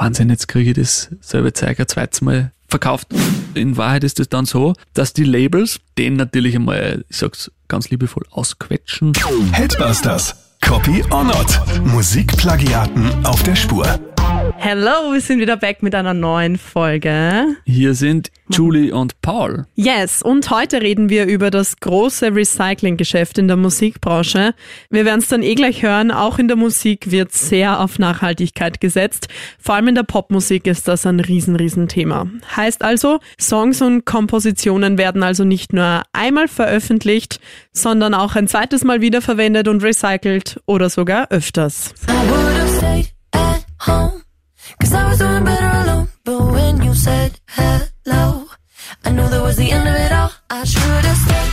Wahnsinn, jetzt kriege ich das selbe Zeug ein zweites Mal verkauft. In Wahrheit ist es dann so, dass die Labels den natürlich einmal, ich sag's ganz liebevoll, ausquetschen. Headbusters. Copy or not. Musikplagiaten auf der Spur. Hello, wir sind wieder back mit einer neuen Folge. Hier sind Julie und Paul. Yes, und heute reden wir über das große Recyclinggeschäft in der Musikbranche. Wir werden es dann eh gleich hören, auch in der Musik wird sehr auf Nachhaltigkeit gesetzt. Vor allem in der Popmusik ist das ein riesen, riesen Thema. Heißt also, Songs und Kompositionen werden also nicht nur einmal veröffentlicht, sondern auch ein zweites Mal wiederverwendet und recycelt oder sogar öfters. I Cause I was doing better alone. But when you said hello, I knew that was the end of it all. I should've stayed.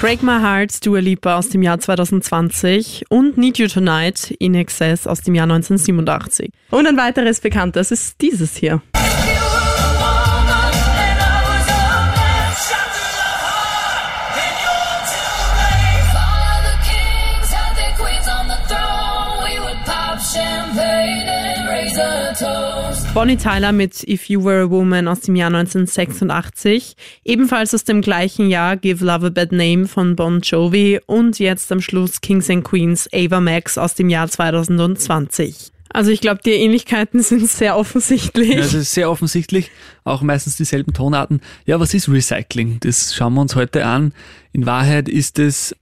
Break My Heart, Dua Lipa aus dem Jahr 2020 und Need You Tonight, In Excess aus dem Jahr 1987. Und ein weiteres bekanntes ist dieses hier. Bonnie Tyler mit If You Were a Woman aus dem Jahr 1986, ebenfalls aus dem gleichen Jahr Give Love a Bad Name von Bon Jovi und jetzt am Schluss Kings and Queens Ava Max aus dem Jahr 2020. Also ich glaube, die Ähnlichkeiten sind sehr offensichtlich. Ja, das ist sehr offensichtlich, auch meistens dieselben Tonarten. Ja, was ist Recycling? Das schauen wir uns heute an. In Wahrheit ist es,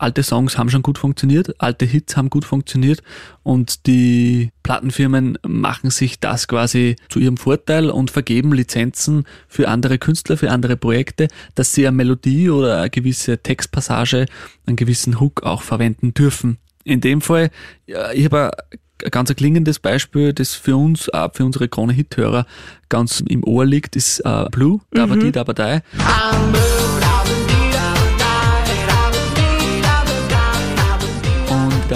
alte Songs haben schon gut funktioniert, alte Hits haben gut funktioniert und die Plattenfirmen machen sich das quasi zu ihrem Vorteil und vergeben Lizenzen für andere Künstler, für andere Projekte, dass sie eine Melodie oder eine gewisse Textpassage, einen gewissen Hook auch verwenden dürfen. In dem Fall, ja, ich habe ein ganz klingendes Beispiel, das für uns, auch für unsere Krone-Hit-Hörer ganz im Ohr liegt, ist äh, Blue, Dabadi Dabadai. Und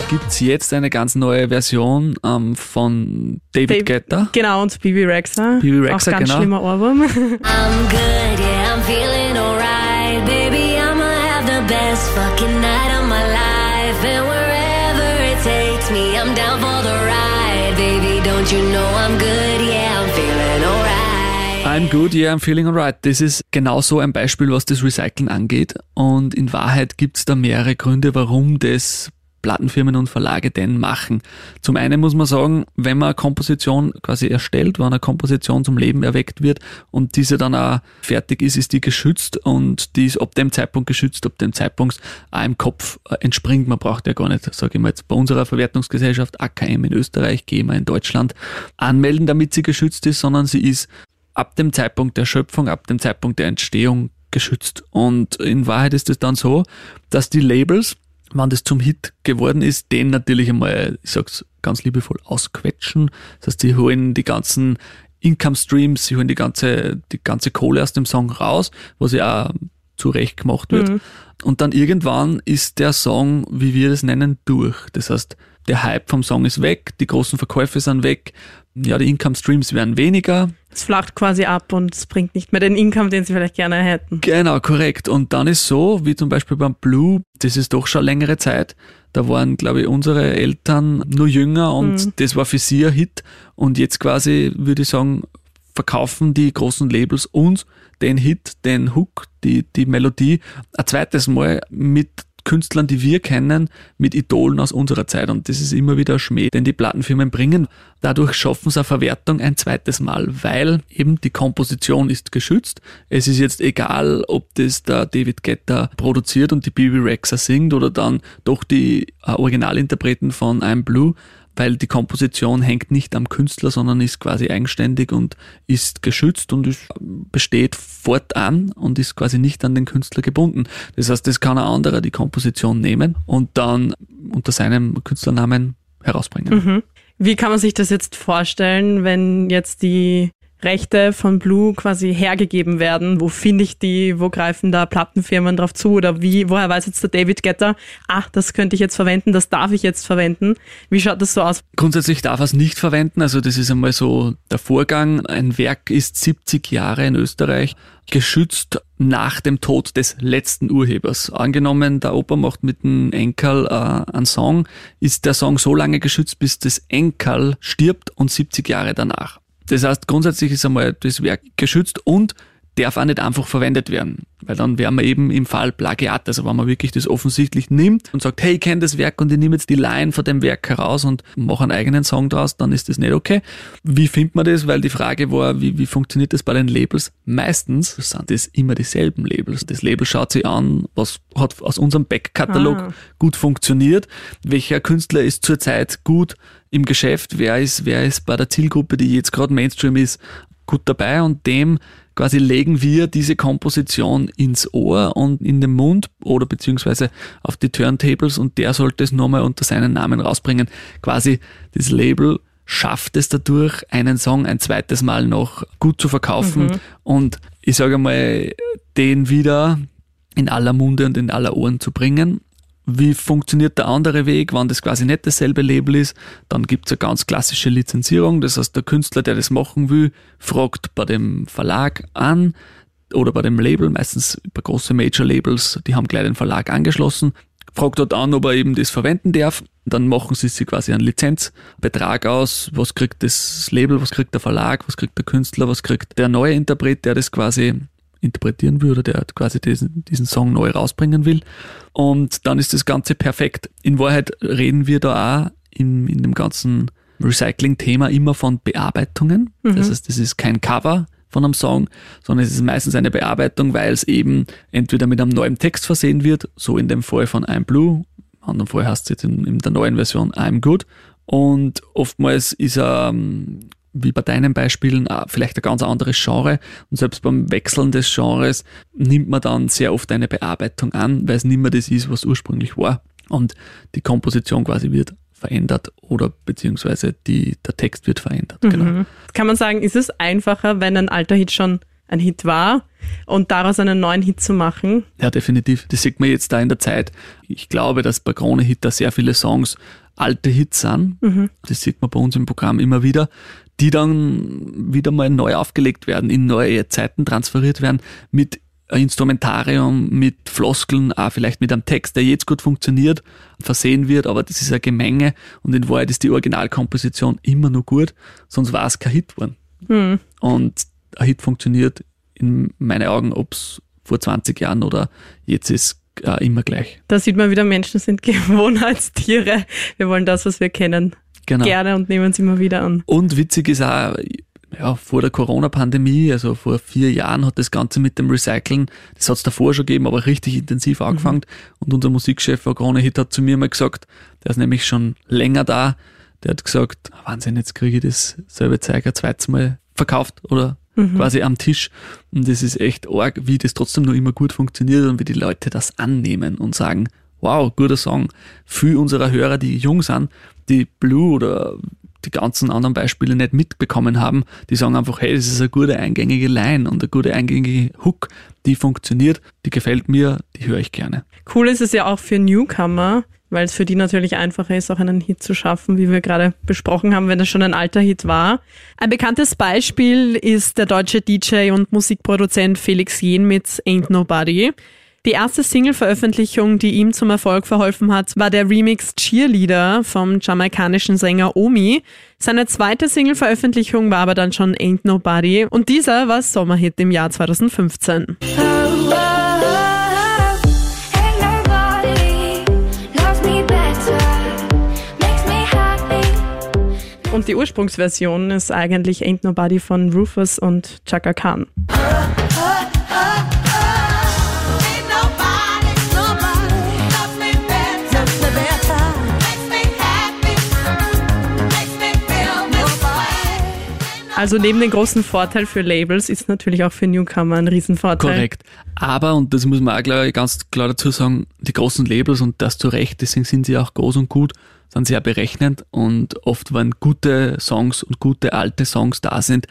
da gibt's jetzt eine ganz neue Version ähm, von David Dave- Guetta. Genau, und Bibi Rexa. Bibi Rexha, Auch ganz genau. schlimmer Ohrwurm. I'm good, yeah, I'm feeling alright. Baby, I'ma have the best fucking night of my life. And wherever it takes me, I'm down for the ride. Baby, don't you know I'm good, yeah, I'm feeling alright. I'm good, yeah, I'm feeling alright. Das ist genau so ein Beispiel, was das Recyceln angeht. Und in Wahrheit gibt's da mehrere Gründe, warum das Plattenfirmen und Verlage denn machen. Zum einen muss man sagen, wenn man eine Komposition quasi erstellt, wenn eine Komposition zum Leben erweckt wird und diese dann auch fertig ist, ist die geschützt und die ist ab dem Zeitpunkt geschützt, ab dem Zeitpunkt auch im Kopf entspringt. Man braucht ja gar nicht, sage ich mal jetzt, bei unserer Verwertungsgesellschaft AKM in Österreich, GEMA in Deutschland anmelden, damit sie geschützt ist, sondern sie ist ab dem Zeitpunkt der Schöpfung, ab dem Zeitpunkt der Entstehung geschützt. Und in Wahrheit ist es dann so, dass die Labels, wenn das zum Hit geworden ist, den natürlich einmal, ich sag's ganz liebevoll, ausquetschen. Das heißt, sie holen die ganzen Income Streams, sie holen die ganze, die ganze Kohle aus dem Song raus, was ja auch zurecht gemacht wird. Und dann irgendwann ist der Song, wie wir das nennen, durch. Das heißt, der Hype vom Song ist weg, die großen Verkäufe sind weg, ja, die Income Streams werden weniger, Es flacht quasi ab und es bringt nicht mehr den Income, den sie vielleicht gerne hätten. Genau, korrekt. Und dann ist so, wie zum Beispiel beim Blue, das ist doch schon längere Zeit. Da waren, glaube ich, unsere Eltern nur jünger und das war für sie ein Hit. Und jetzt quasi, würde ich sagen, verkaufen die großen Labels uns den Hit, den Hook, die, die Melodie ein zweites Mal mit Künstlern, die wir kennen, mit Idolen aus unserer Zeit. Und das ist immer wieder Schmäh, den die Plattenfirmen bringen. Dadurch schaffen sie eine Verwertung ein zweites Mal, weil eben die Komposition ist geschützt. Es ist jetzt egal, ob das der David Guetta produziert und die Bibi Rexa singt oder dann doch die äh, Originalinterpreten von I'm Blue, weil die Komposition hängt nicht am Künstler, sondern ist quasi eigenständig und ist geschützt und besteht fortan und ist quasi nicht an den Künstler gebunden. Das heißt, das kann ein anderer die Komposition nehmen und dann unter seinem Künstlernamen herausbringen. Mhm. Wie kann man sich das jetzt vorstellen, wenn jetzt die Rechte von Blue quasi hergegeben werden. Wo finde ich die? Wo greifen da Plattenfirmen drauf zu? Oder wie, woher weiß jetzt der David Getter, ach, das könnte ich jetzt verwenden, das darf ich jetzt verwenden? Wie schaut das so aus? Grundsätzlich darf er es nicht verwenden. Also das ist einmal so der Vorgang. Ein Werk ist 70 Jahre in Österreich geschützt nach dem Tod des letzten Urhebers. Angenommen, der Opa macht mit dem Enkel äh, einen Song, ist der Song so lange geschützt, bis das Enkel stirbt und 70 Jahre danach. Das heißt, grundsätzlich ist einmal das Werk geschützt und darf auch nicht einfach verwendet werden. Weil dann wären wir eben im Fall Plagiat. Also wenn man wirklich das offensichtlich nimmt und sagt, hey, ich kenne das Werk und ich nehme jetzt die Line von dem Werk heraus und mache einen eigenen Song draus, dann ist das nicht okay. Wie findet man das? Weil die Frage war, wie, wie funktioniert das bei den Labels? Meistens sind das immer dieselben Labels. Das Label schaut sich an, was hat aus unserem Backkatalog ah. gut funktioniert, welcher Künstler ist zurzeit gut im Geschäft, wer ist, wer ist bei der Zielgruppe, die jetzt gerade Mainstream ist, gut dabei und dem quasi legen wir diese Komposition ins Ohr und in den Mund oder beziehungsweise auf die Turntables und der sollte es nochmal unter seinen Namen rausbringen. Quasi das Label schafft es dadurch, einen Song ein zweites Mal noch gut zu verkaufen mhm. und ich sage mal, den wieder in aller Munde und in aller Ohren zu bringen. Wie funktioniert der andere Weg, wenn das quasi nicht dasselbe Label ist? Dann gibt's eine ganz klassische Lizenzierung. Das heißt, der Künstler, der das machen will, fragt bei dem Verlag an oder bei dem Label, meistens bei großen Major-Labels, die haben gleich den Verlag angeschlossen, fragt dort an, ob er eben das verwenden darf. Dann machen sie sich quasi einen Lizenzbetrag aus. Was kriegt das Label, was kriegt der Verlag, was kriegt der Künstler, was kriegt der neue Interpret, der das quasi interpretieren will oder der quasi diesen, diesen Song neu rausbringen will. Und dann ist das Ganze perfekt. In Wahrheit reden wir da auch in, in dem ganzen Recycling-Thema immer von Bearbeitungen. Mhm. Das heißt, das ist kein Cover von einem Song, sondern es ist meistens eine Bearbeitung, weil es eben entweder mit einem neuen Text versehen wird, so in dem Fall von I'm Blue, in anderen Fall heißt es jetzt in, in der neuen Version I'm Good. Und oftmals ist er ähm, wie bei deinen Beispielen vielleicht ein ganz anderes Genre. Und selbst beim Wechseln des Genres nimmt man dann sehr oft eine Bearbeitung an, weil es nicht mehr das ist, was ursprünglich war. Und die Komposition quasi wird verändert oder beziehungsweise die, der Text wird verändert. Mhm. Genau. Kann man sagen, ist es einfacher, wenn ein alter Hit schon ein Hit war und daraus einen neuen Hit zu machen? Ja, definitiv. Das sieht man jetzt da in der Zeit. Ich glaube, dass bei Krone Hit da sehr viele Songs alte Hits sind. Mhm. Das sieht man bei uns im Programm immer wieder die dann wieder mal neu aufgelegt werden, in neue Zeiten transferiert werden, mit Instrumentarium, mit Floskeln, auch vielleicht mit einem Text, der jetzt gut funktioniert, versehen wird, aber das ist eine Gemenge und in Wahrheit ist die Originalkomposition immer nur gut, sonst war es kein Hit geworden. Mhm. Und ein Hit funktioniert in meinen Augen, ob es vor 20 Jahren oder jetzt ist, äh, immer gleich. Da sieht man wieder, Menschen sind Gewohnheitstiere. Wir wollen das, was wir kennen, genau. gerne und nehmen es immer wieder an. Und witzig ist auch, ja, vor der Corona-Pandemie, also vor vier Jahren, hat das Ganze mit dem Recyceln, das hat es davor schon gegeben, aber richtig intensiv mhm. angefangen. Mhm. Und unser Musikchef, Krone Hit, hat zu mir mal gesagt, der ist nämlich schon länger da, der hat gesagt, Wahnsinn, jetzt kriege ich das selbe Zeug ein zweites Mal verkauft oder mhm. quasi am Tisch. Und das ist echt arg, wie das trotzdem noch immer gut funktioniert und wie die Leute das annehmen und sagen, wow, guter Song. Für unserer Hörer, die jung sind, die Blue oder die ganzen anderen Beispiele nicht mitbekommen haben, die sagen einfach, hey, das ist eine gute eingängige Line und eine gute eingängige Hook, die funktioniert, die gefällt mir, die höre ich gerne. Cool ist es ja auch für Newcomer, weil es für die natürlich einfacher ist, auch einen Hit zu schaffen, wie wir gerade besprochen haben, wenn das schon ein alter Hit war. Ein bekanntes Beispiel ist der deutsche DJ und Musikproduzent Felix Jen mit Ain't Nobody. Die erste Single-Veröffentlichung, die ihm zum Erfolg verholfen hat, war der Remix Cheerleader vom jamaikanischen Sänger Omi. Seine zweite Single-Veröffentlichung war aber dann schon Ain't Nobody und dieser war Sommerhit im Jahr 2015. Und die Ursprungsversion ist eigentlich Ain't Nobody von Rufus und Chaka Khan. Also neben den großen Vorteil für Labels ist natürlich auch für Newcomer ein Riesenvorteil. Korrekt. Aber, und das muss man auch klar, ganz klar dazu sagen, die großen Labels, und das zu Recht, deswegen sind sie auch groß und gut, sind sehr berechnend und oft, wenn gute Songs und gute alte Songs da sind,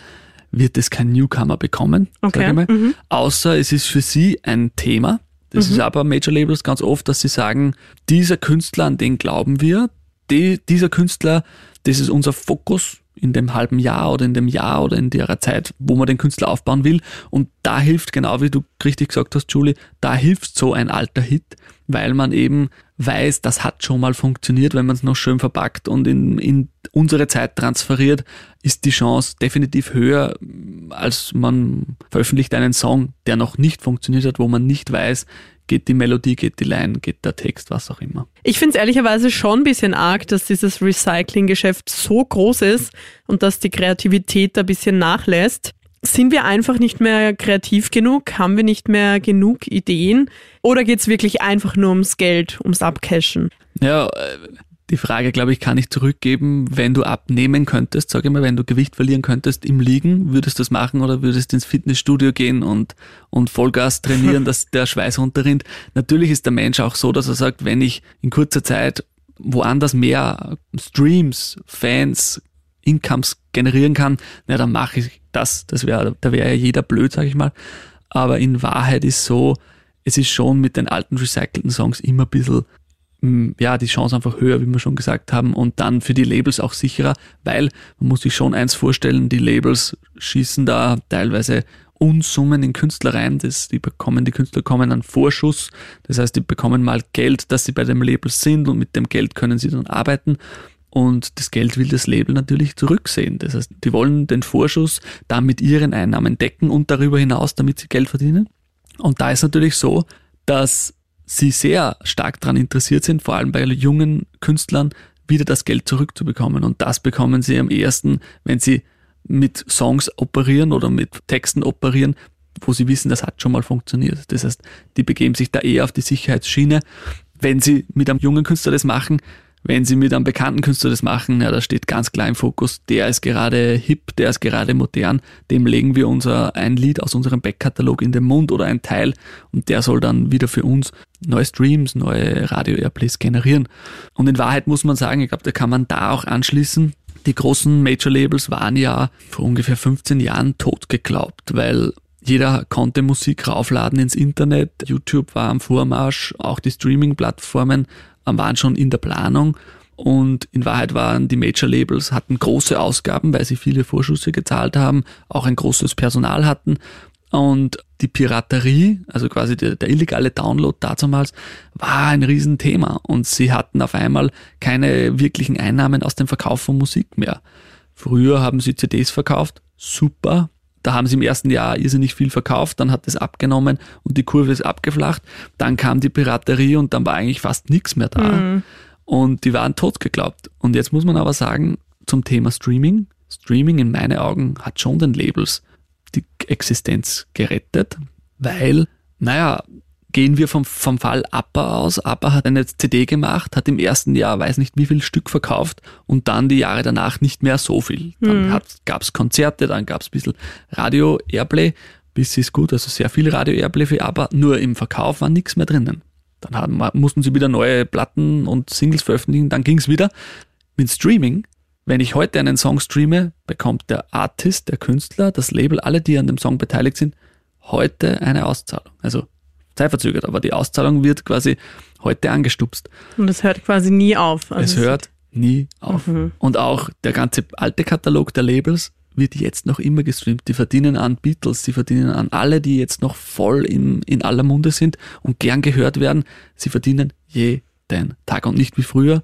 wird es kein Newcomer bekommen, Okay, sag ich mal. mhm. Außer es ist für sie ein Thema. Das ist aber bei Major Labels ganz oft, dass sie sagen, dieser Künstler, an den glauben wir, die, dieser Künstler, das ist unser Fokus in dem halben Jahr oder in dem Jahr oder in der Zeit, wo man den Künstler aufbauen will. Und da hilft, genau wie du richtig gesagt hast, Julie, da hilft so ein alter Hit, weil man eben weiß, das hat schon mal funktioniert, wenn man es noch schön verpackt und in, in unsere Zeit transferiert, ist die Chance definitiv höher, als man veröffentlicht einen Song, der noch nicht funktioniert hat, wo man nicht weiß, geht die Melodie, geht die Line, geht der Text, was auch immer. Ich finde es ehrlicherweise schon ein bisschen arg, dass dieses Recycling-Geschäft so groß ist und dass die Kreativität da ein bisschen nachlässt. Sind wir einfach nicht mehr kreativ genug? Haben wir nicht mehr genug Ideen? Oder geht es wirklich einfach nur ums Geld, ums Abcashen? Ja, äh, die Frage, glaube ich, kann ich zurückgeben, wenn du abnehmen könntest, sag ich mal, wenn du Gewicht verlieren könntest im Liegen, würdest du das machen oder würdest ins Fitnessstudio gehen und, und Vollgas trainieren, dass der Schweiß runterrinnt? Natürlich ist der Mensch auch so, dass er sagt, wenn ich in kurzer Zeit woanders mehr Streams, Fans, Incomes generieren kann, na, dann mache ich das. Das wäre, da wäre ja jeder blöd, sag ich mal. Aber in Wahrheit ist so, es ist schon mit den alten recycelten Songs immer ein bisschen ja, die Chance einfach höher, wie wir schon gesagt haben, und dann für die Labels auch sicherer, weil man muss sich schon eins vorstellen, die Labels schießen da teilweise Unsummen in Künstler rein, das, die bekommen, die Künstler kommen einen Vorschuss, das heißt, die bekommen mal Geld, dass sie bei dem Label sind und mit dem Geld können sie dann arbeiten und das Geld will das Label natürlich zurücksehen. Das heißt, die wollen den Vorschuss dann mit ihren Einnahmen decken und darüber hinaus, damit sie Geld verdienen. Und da ist natürlich so, dass sie sehr stark daran interessiert sind, vor allem bei jungen Künstlern, wieder das Geld zurückzubekommen. Und das bekommen sie am ersten, wenn sie mit Songs operieren oder mit Texten operieren, wo sie wissen, das hat schon mal funktioniert. Das heißt, die begeben sich da eher auf die Sicherheitsschiene. Wenn sie mit einem jungen Künstler das machen, wenn sie mit einem bekannten Künstler das machen, ja, da steht ganz klar im Fokus, der ist gerade hip, der ist gerade modern, dem legen wir unser ein Lied aus unserem Backkatalog in den Mund oder ein Teil und der soll dann wieder für uns neue Streams, neue Radio-Airplays generieren. Und in Wahrheit muss man sagen, ich glaube, da kann man da auch anschließen, die großen Major-Labels waren ja vor ungefähr 15 Jahren tot geglaubt, weil jeder konnte Musik raufladen ins Internet, YouTube war am Vormarsch, auch die Streaming-Plattformen waren schon in der Planung und in Wahrheit waren die Major Labels hatten große Ausgaben, weil sie viele Vorschüsse gezahlt haben, auch ein großes Personal hatten. Und die Piraterie, also quasi der, der illegale Download damals, war ein Riesenthema. Und sie hatten auf einmal keine wirklichen Einnahmen aus dem Verkauf von Musik mehr. Früher haben sie CDs verkauft, super, da haben sie im ersten Jahr irrsinnig viel verkauft, dann hat es abgenommen und die Kurve ist abgeflacht. Dann kam die Piraterie und dann war eigentlich fast nichts mehr da. Und die waren tot geglaubt. Und jetzt muss man aber sagen, zum Thema Streaming. Streaming in meinen Augen hat schon den Labels die Existenz gerettet, weil, naja, gehen wir vom, vom Fall Appa aus. Appa hat eine CD gemacht, hat im ersten Jahr weiß nicht wie viel Stück verkauft und dann die Jahre danach nicht mehr so viel. Dann gab es Konzerte, dann gab es ein bisschen Radio-Airplay, bis ist gut, also sehr viel Radio-Airplay für Appa, nur im Verkauf war nichts mehr drinnen. Dann haben, mussten sie wieder neue Platten und Singles veröffentlichen, dann ging es wieder. Mit Streaming, wenn ich heute einen Song streame, bekommt der Artist, der Künstler, das Label, alle, die an dem Song beteiligt sind, heute eine Auszahlung. Also zeitverzögert, aber die Auszahlung wird quasi heute angestupst. Und es hört quasi nie auf. Also es hört nie auf. Und auch der ganze alte Katalog der Labels wird jetzt noch immer gestreamt. Die verdienen an Beatles, die verdienen an alle, die jetzt noch voll in, in aller Munde sind und gern gehört werden. Sie verdienen jeden Tag und nicht wie früher.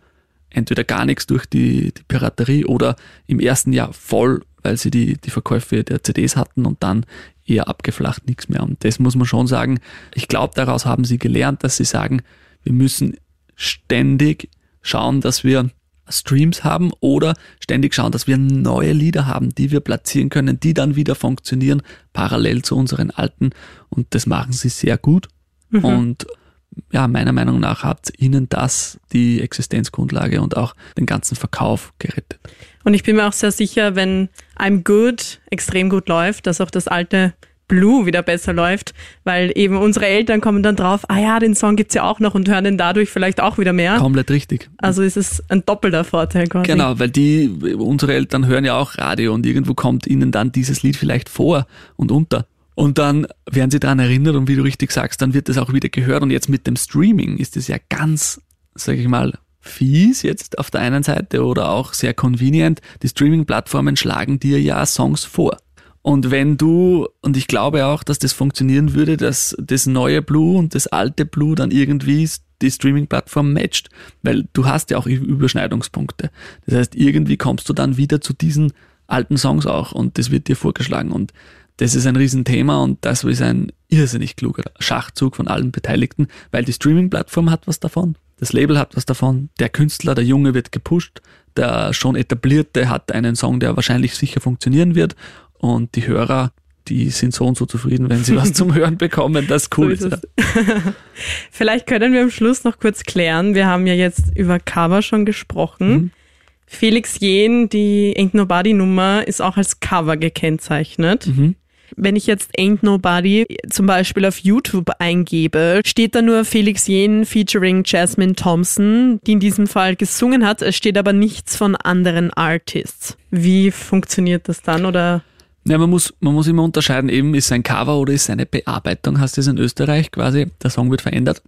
Entweder gar nichts durch die, die Piraterie oder im ersten Jahr voll, weil sie die, die Verkäufe der CDs hatten und dann eher abgeflacht, nichts mehr. Und das muss man schon sagen. Ich glaube, daraus haben sie gelernt, dass sie sagen, wir müssen ständig schauen, dass wir Streams haben oder ständig schauen, dass wir neue Lieder haben, die wir platzieren können, die dann wieder funktionieren, parallel zu unseren alten. Und das machen sie sehr gut. Und ja, meiner Meinung nach hat ihnen das die Existenzgrundlage und auch den ganzen Verkauf gerettet. Und ich bin mir auch sehr sicher, wenn I'm Good extrem gut läuft, dass auch das alte Blue wieder besser läuft, weil eben unsere Eltern kommen dann drauf, ah ja, den Song gibt's ja auch noch und hören den dadurch vielleicht auch wieder mehr. Komplett richtig. Also ist es ein doppelter Vorteil quasi. Genau, weil die, unsere Eltern hören ja auch Radio und irgendwo kommt ihnen dann dieses Lied vielleicht vor und unter. Und dann werden sie daran erinnert und wie du richtig sagst, dann wird das auch wieder gehört. Und jetzt mit dem Streaming ist es ja ganz, sag ich mal, fies jetzt auf der einen Seite oder auch sehr convenient. Die Streaming-Plattformen schlagen dir ja Songs vor. Und wenn du, und ich glaube auch, dass das funktionieren würde, dass das neue Blue und das alte Blue dann irgendwie die Streaming-Plattform matcht, weil du hast ja auch Überschneidungspunkte. Das heißt, irgendwie kommst du dann wieder zu diesen alten Songs auch und das wird dir vorgeschlagen und das ist ein Riesenthema und das ist ein irrsinnig kluger Schachzug von allen Beteiligten, weil die Streaming-Plattform hat was davon, das Label hat was davon, der Künstler, der Junge wird gepusht, der schon etablierte hat einen Song, der wahrscheinlich sicher funktionieren wird und die Hörer, die sind so und so zufrieden, wenn sie was zum Hören bekommen, das cool so ist. Vielleicht können wir am Schluss noch kurz klären, wir haben ja jetzt über Cover schon gesprochen. Mhm. Felix Jen, die Ain't Nobody Nummer, ist auch als Cover gekennzeichnet. Mhm. Wenn ich jetzt Ain't Nobody zum Beispiel auf YouTube eingebe, steht da nur Felix Jen featuring Jasmine Thompson, die in diesem Fall gesungen hat. Es steht aber nichts von anderen Artists. Wie funktioniert das dann oder? Ja, man muss, man muss immer unterscheiden, eben ist ein Cover oder ist eine Bearbeitung, heißt es in Österreich quasi, der Song wird verändert.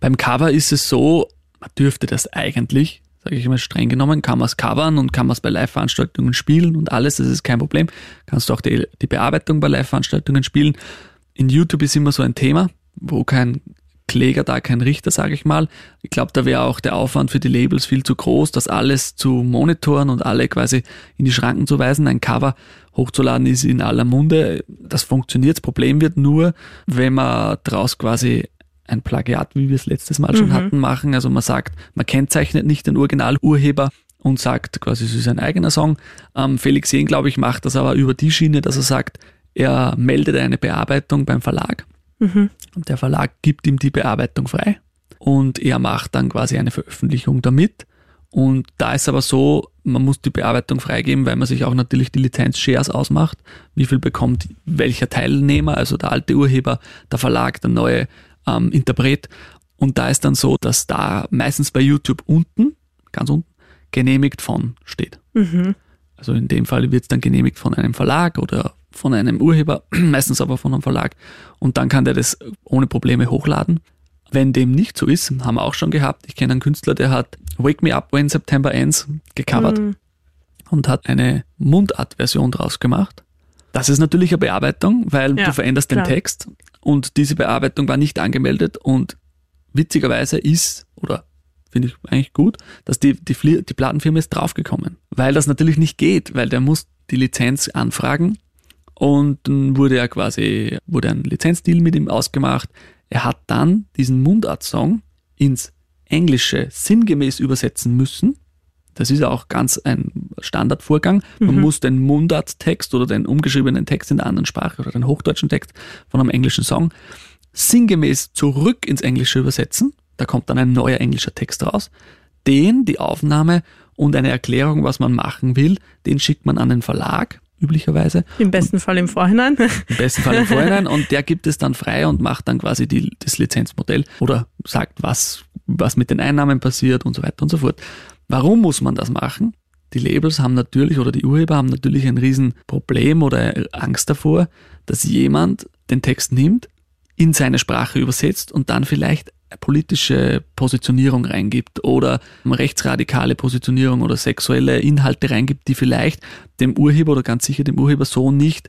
Beim Cover ist es so, man dürfte das eigentlich, sage ich immer streng genommen, kann man es covern und kann man es bei Live-Veranstaltungen spielen und alles, das ist kein Problem. Kannst du auch die, die Bearbeitung bei Live-Veranstaltungen spielen. In YouTube ist immer so ein Thema, wo kein Kläger da, kein Richter, sage ich mal. Ich glaube, da wäre auch der Aufwand für die Labels viel zu groß, das alles zu monitoren und alle quasi in die Schranken zu weisen. Ein Cover hochzuladen ist in aller Munde. Das funktioniert. Das Problem wird nur, wenn man daraus quasi ein Plagiat, wie wir es letztes Mal schon mhm. hatten, machen. Also man sagt, man kennzeichnet nicht den Originalurheber und sagt quasi, es ist ein eigener Song. Ähm, Felix Jehn, glaube ich, macht das aber über die Schiene, dass er sagt, er meldet eine Bearbeitung beim Verlag mhm. und der Verlag gibt ihm die Bearbeitung frei und er macht dann quasi eine Veröffentlichung damit. Und da ist aber so, man muss die Bearbeitung freigeben, weil man sich auch natürlich die Lizenz-Shares ausmacht. Wie viel bekommt welcher Teilnehmer, also der alte Urheber, der Verlag, der neue ähm, Interpret. Und da ist dann so, dass da meistens bei YouTube unten, ganz unten, genehmigt von steht. Mhm. Also in dem Fall wird es dann genehmigt von einem Verlag oder von einem Urheber, meistens aber von einem Verlag. Und dann kann der das ohne Probleme hochladen. Wenn dem nicht so ist, haben wir auch schon gehabt. Ich kenne einen Künstler, der hat Wake Me Up When September Ends gecovert mhm. und hat eine Mundart-Version draus gemacht. Das ist natürlich eine Bearbeitung, weil ja, du veränderst klar. den Text und diese Bearbeitung war nicht angemeldet. Und witzigerweise ist, oder finde ich eigentlich gut, dass die, die, die Plattenfirma ist draufgekommen, weil das natürlich nicht geht, weil der muss die Lizenz anfragen. Und dann wurde er quasi, wurde ein Lizenzdeal mit ihm ausgemacht. Er hat dann diesen Mundart-Song ins Englische sinngemäß übersetzen müssen. Das ist auch ganz ein Standardvorgang. Man mhm. muss den Mundarttext oder den umgeschriebenen Text in der anderen Sprache oder den hochdeutschen Text von einem englischen Song sinngemäß zurück ins Englische übersetzen. Da kommt dann ein neuer englischer Text raus. Den, die Aufnahme und eine Erklärung, was man machen will, den schickt man an den Verlag, üblicherweise. Im besten und, Fall im Vorhinein. Im besten Fall im Vorhinein. Und der gibt es dann frei und macht dann quasi die, das Lizenzmodell oder sagt, was, was mit den Einnahmen passiert und so weiter und so fort. Warum muss man das machen? Die Labels haben natürlich oder die Urheber haben natürlich ein Riesenproblem oder Angst davor, dass jemand den Text nimmt, in seine Sprache übersetzt und dann vielleicht politische Positionierung reingibt oder rechtsradikale Positionierung oder sexuelle Inhalte reingibt, die vielleicht dem Urheber oder ganz sicher dem Urheber so nicht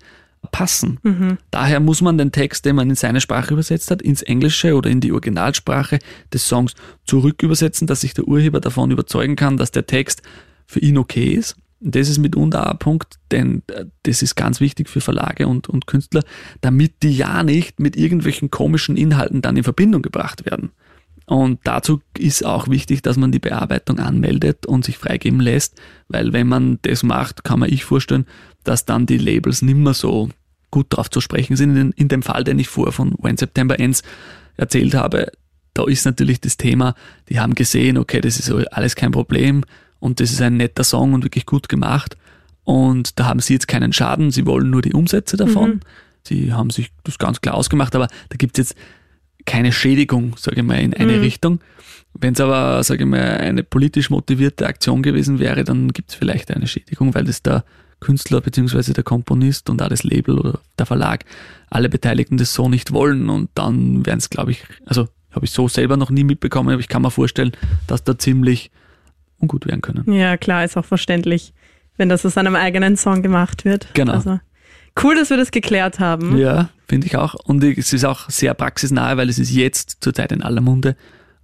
passen. Mhm. Daher muss man den Text, den man in seine Sprache übersetzt hat, ins Englische oder in die Originalsprache des Songs zurück übersetzen, dass sich der Urheber davon überzeugen kann, dass der Text für ihn okay ist. Und das ist mitunter ein Punkt, denn äh, das ist ganz wichtig für Verlage und, und Künstler, damit die ja nicht mit irgendwelchen komischen Inhalten dann in Verbindung gebracht werden. Und dazu ist auch wichtig, dass man die Bearbeitung anmeldet und sich freigeben lässt, weil wenn man das macht, kann man ich vorstellen, dass dann die Labels nimmer so gut drauf zu sprechen sind. In, in dem Fall, den ich vor von When September Ends erzählt habe, da ist natürlich das Thema, die haben gesehen, okay, das ist alles kein Problem und das ist ein netter Song und wirklich gut gemacht. Und da haben sie jetzt keinen Schaden, sie wollen nur die Umsätze davon. Mhm. die haben sich das ganz klar ausgemacht, aber da gibt es jetzt keine Schädigung, sage ich mal, in eine Mhm. Richtung. Wenn es aber, sage ich mal, eine politisch motivierte Aktion gewesen wäre, dann gibt es vielleicht eine Schädigung, weil das der Künstler beziehungsweise der Komponist und auch das Label oder der Verlag alle Beteiligten das so nicht wollen und dann wären es, glaube ich, also habe ich so selber noch nie mitbekommen, aber ich kann mir vorstellen, dass da ziemlich ungut werden können. Ja, klar, ist auch verständlich, wenn das aus einem eigenen Song gemacht wird. Genau. Also, cool, dass wir das geklärt haben. Ja, finde ich auch. Und es ist auch sehr praxisnahe, weil es ist jetzt zurzeit in aller Munde.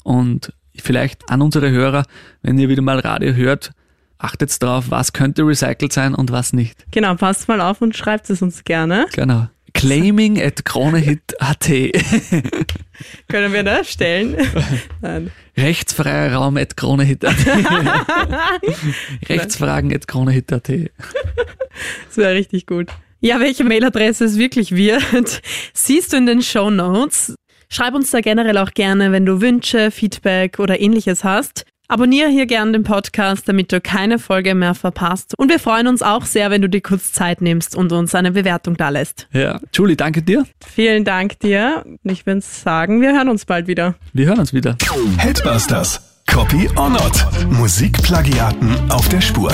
Und vielleicht an unsere Hörer, wenn ihr wieder mal Radio hört, achtet drauf, was könnte recycelt sein und was nicht. Genau, passt mal auf und schreibt es uns gerne. Genau. Claiming at kronehit.at. Können wir das stellen? Nein. Rechtsfreier Raum at kronehit.at. Rechtsfragen at kronehit.at. Das wäre richtig gut. Ja, welche Mailadresse es wirklich wird, siehst du in den Show Notes. Schreib uns da generell auch gerne, wenn du Wünsche, Feedback oder ähnliches hast. Abonniere hier gerne den Podcast, damit du keine Folge mehr verpasst. Und wir freuen uns auch sehr, wenn du dir kurz Zeit nimmst und uns eine Bewertung da lässt. Ja. Julie, danke dir. Vielen Dank dir. Ich würde sagen, wir hören uns bald wieder. Wir hören uns wieder. Headbusters. Copy or not. Musikplagiaten auf der Spur.